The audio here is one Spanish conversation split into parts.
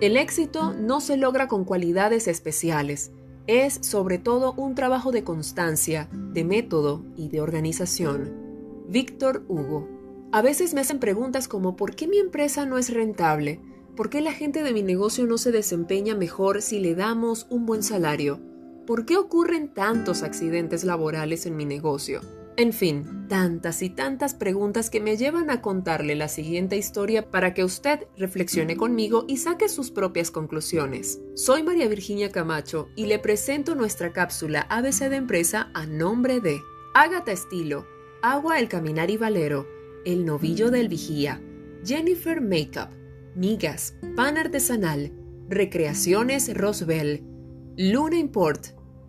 El éxito no se logra con cualidades especiales, es sobre todo un trabajo de constancia, de método y de organización. Víctor Hugo. A veces me hacen preguntas como ¿por qué mi empresa no es rentable? ¿Por qué la gente de mi negocio no se desempeña mejor si le damos un buen salario? ¿Por qué ocurren tantos accidentes laborales en mi negocio? En fin, tantas y tantas preguntas que me llevan a contarle la siguiente historia para que usted reflexione conmigo y saque sus propias conclusiones. Soy María Virginia Camacho y le presento nuestra cápsula ABC de empresa a nombre de Ágata Estilo, Agua El Caminar y Valero, El Novillo del Vigía, Jennifer Makeup, Migas, Pan Artesanal, Recreaciones Roswell, Luna Import,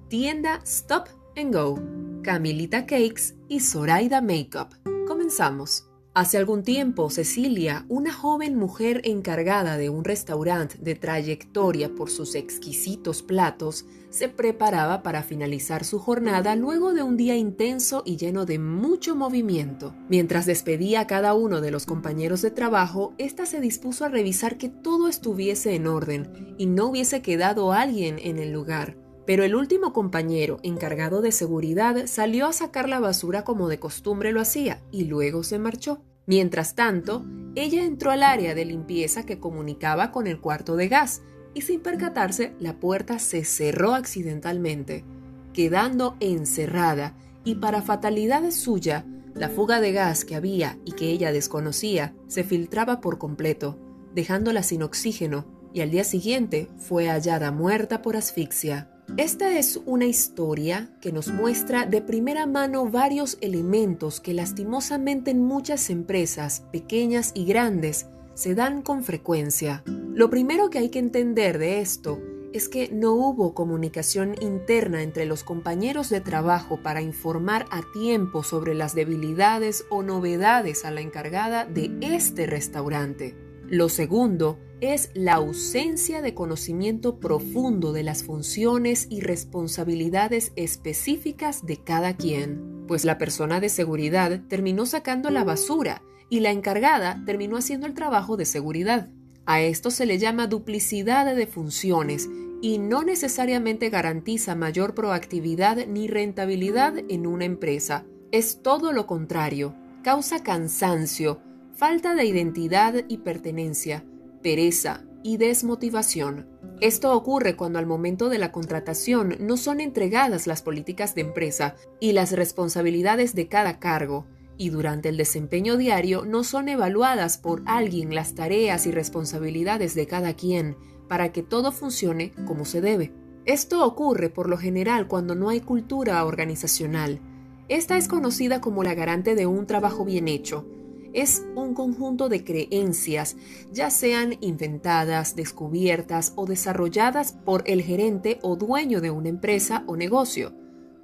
Tienda Stop and Go. Camilita Cakes y Zoraida Makeup. Comenzamos. Hace algún tiempo, Cecilia, una joven mujer encargada de un restaurante de trayectoria por sus exquisitos platos, se preparaba para finalizar su jornada luego de un día intenso y lleno de mucho movimiento. Mientras despedía a cada uno de los compañeros de trabajo, ésta se dispuso a revisar que todo estuviese en orden y no hubiese quedado alguien en el lugar pero el último compañero encargado de seguridad salió a sacar la basura como de costumbre lo hacía y luego se marchó. Mientras tanto, ella entró al área de limpieza que comunicaba con el cuarto de gas y sin percatarse la puerta se cerró accidentalmente, quedando encerrada y para fatalidad suya, la fuga de gas que había y que ella desconocía se filtraba por completo, dejándola sin oxígeno y al día siguiente fue hallada muerta por asfixia. Esta es una historia que nos muestra de primera mano varios elementos que lastimosamente en muchas empresas, pequeñas y grandes, se dan con frecuencia. Lo primero que hay que entender de esto es que no hubo comunicación interna entre los compañeros de trabajo para informar a tiempo sobre las debilidades o novedades a la encargada de este restaurante. Lo segundo es la ausencia de conocimiento profundo de las funciones y responsabilidades específicas de cada quien, pues la persona de seguridad terminó sacando la basura y la encargada terminó haciendo el trabajo de seguridad. A esto se le llama duplicidad de funciones y no necesariamente garantiza mayor proactividad ni rentabilidad en una empresa. Es todo lo contrario, causa cansancio, falta de identidad y pertenencia, pereza y desmotivación. Esto ocurre cuando al momento de la contratación no son entregadas las políticas de empresa y las responsabilidades de cada cargo, y durante el desempeño diario no son evaluadas por alguien las tareas y responsabilidades de cada quien para que todo funcione como se debe. Esto ocurre por lo general cuando no hay cultura organizacional. Esta es conocida como la garante de un trabajo bien hecho, es un conjunto de creencias, ya sean inventadas, descubiertas o desarrolladas por el gerente o dueño de una empresa o negocio.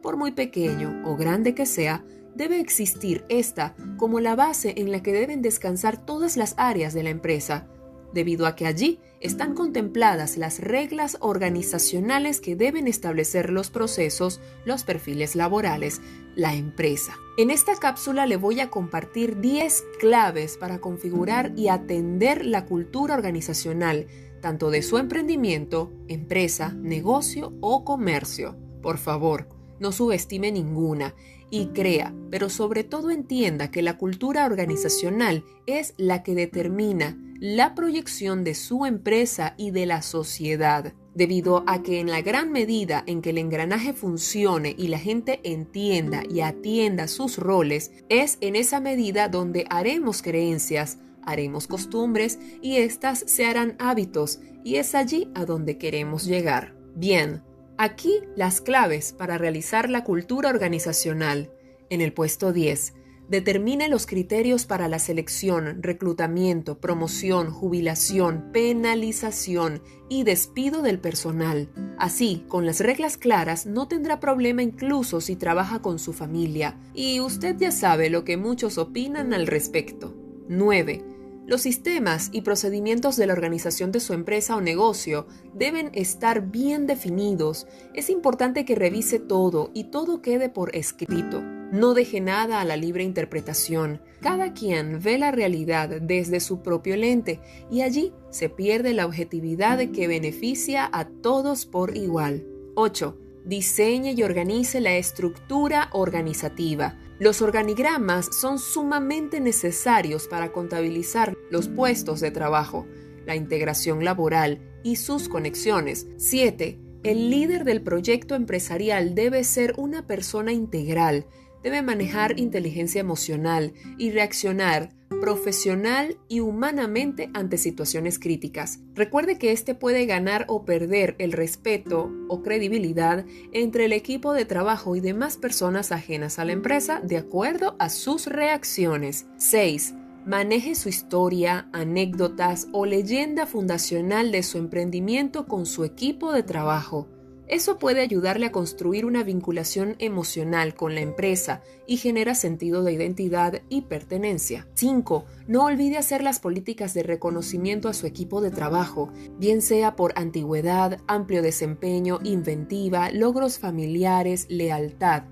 Por muy pequeño o grande que sea, debe existir esta como la base en la que deben descansar todas las áreas de la empresa, debido a que allí están contempladas las reglas organizacionales que deben establecer los procesos, los perfiles laborales, la empresa. En esta cápsula le voy a compartir 10 claves para configurar y atender la cultura organizacional, tanto de su emprendimiento, empresa, negocio o comercio. Por favor, no subestime ninguna y crea, pero sobre todo entienda que la cultura organizacional es la que determina la proyección de su empresa y de la sociedad, debido a que en la gran medida en que el engranaje funcione y la gente entienda y atienda sus roles, es en esa medida donde haremos creencias, haremos costumbres y éstas se harán hábitos y es allí a donde queremos llegar. Bien, aquí las claves para realizar la cultura organizacional. En el puesto 10, Determine los criterios para la selección, reclutamiento, promoción, jubilación, penalización y despido del personal. Así, con las reglas claras, no tendrá problema incluso si trabaja con su familia. Y usted ya sabe lo que muchos opinan al respecto. 9. Los sistemas y procedimientos de la organización de su empresa o negocio deben estar bien definidos. Es importante que revise todo y todo quede por escrito. No deje nada a la libre interpretación. Cada quien ve la realidad desde su propio lente y allí se pierde la objetividad que beneficia a todos por igual. 8. Diseñe y organice la estructura organizativa. Los organigramas son sumamente necesarios para contabilizar los puestos de trabajo, la integración laboral y sus conexiones. 7. El líder del proyecto empresarial debe ser una persona integral, debe manejar inteligencia emocional y reaccionar profesional y humanamente ante situaciones críticas. Recuerde que este puede ganar o perder el respeto o credibilidad entre el equipo de trabajo y demás personas ajenas a la empresa de acuerdo a sus reacciones. 6. Maneje su historia, anécdotas o leyenda fundacional de su emprendimiento con su equipo de trabajo. Eso puede ayudarle a construir una vinculación emocional con la empresa y genera sentido de identidad y pertenencia. 5. No olvide hacer las políticas de reconocimiento a su equipo de trabajo, bien sea por antigüedad, amplio desempeño, inventiva, logros familiares, lealtad.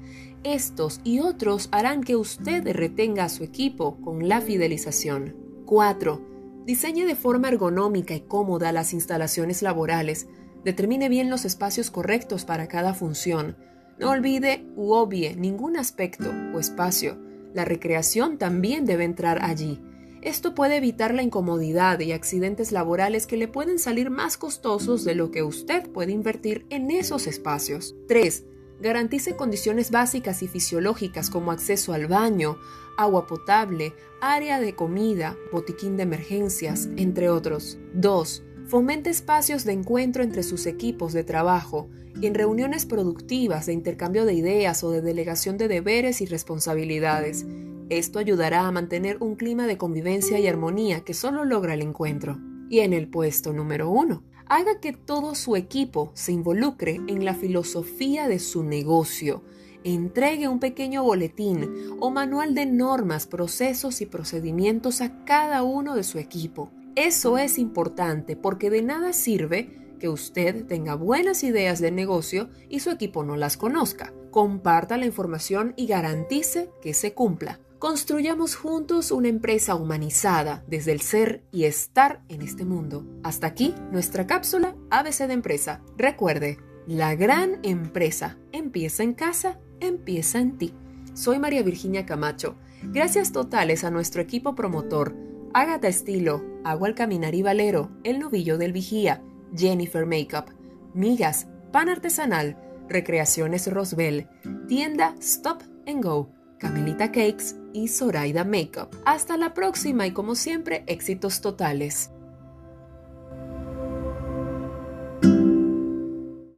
Estos y otros harán que usted retenga a su equipo con la fidelización. 4. Diseñe de forma ergonómica y cómoda las instalaciones laborales Determine bien los espacios correctos para cada función. No olvide u obvie ningún aspecto o espacio. La recreación también debe entrar allí. Esto puede evitar la incomodidad y accidentes laborales que le pueden salir más costosos de lo que usted puede invertir en esos espacios. 3. Garantice condiciones básicas y fisiológicas como acceso al baño, agua potable, área de comida, botiquín de emergencias, entre otros. 2. Fomente espacios de encuentro entre sus equipos de trabajo en reuniones productivas de intercambio de ideas o de delegación de deberes y responsabilidades. Esto ayudará a mantener un clima de convivencia y armonía que solo logra el encuentro. Y en el puesto número uno, haga que todo su equipo se involucre en la filosofía de su negocio. Entregue un pequeño boletín o manual de normas, procesos y procedimientos a cada uno de su equipo. Eso es importante porque de nada sirve que usted tenga buenas ideas de negocio y su equipo no las conozca. Comparta la información y garantice que se cumpla. Construyamos juntos una empresa humanizada desde el ser y estar en este mundo. Hasta aquí nuestra cápsula ABC de empresa. Recuerde, la gran empresa empieza en casa, empieza en ti. Soy María Virginia Camacho. Gracias totales a nuestro equipo promotor Agatha Estilo, Agua al Caminar y Valero, El Novillo del Vigía, Jennifer Makeup, Migas, Pan Artesanal, Recreaciones Rosbel, Tienda Stop and Go, Camelita Cakes y Zoraida Makeup. Hasta la próxima y como siempre, éxitos totales.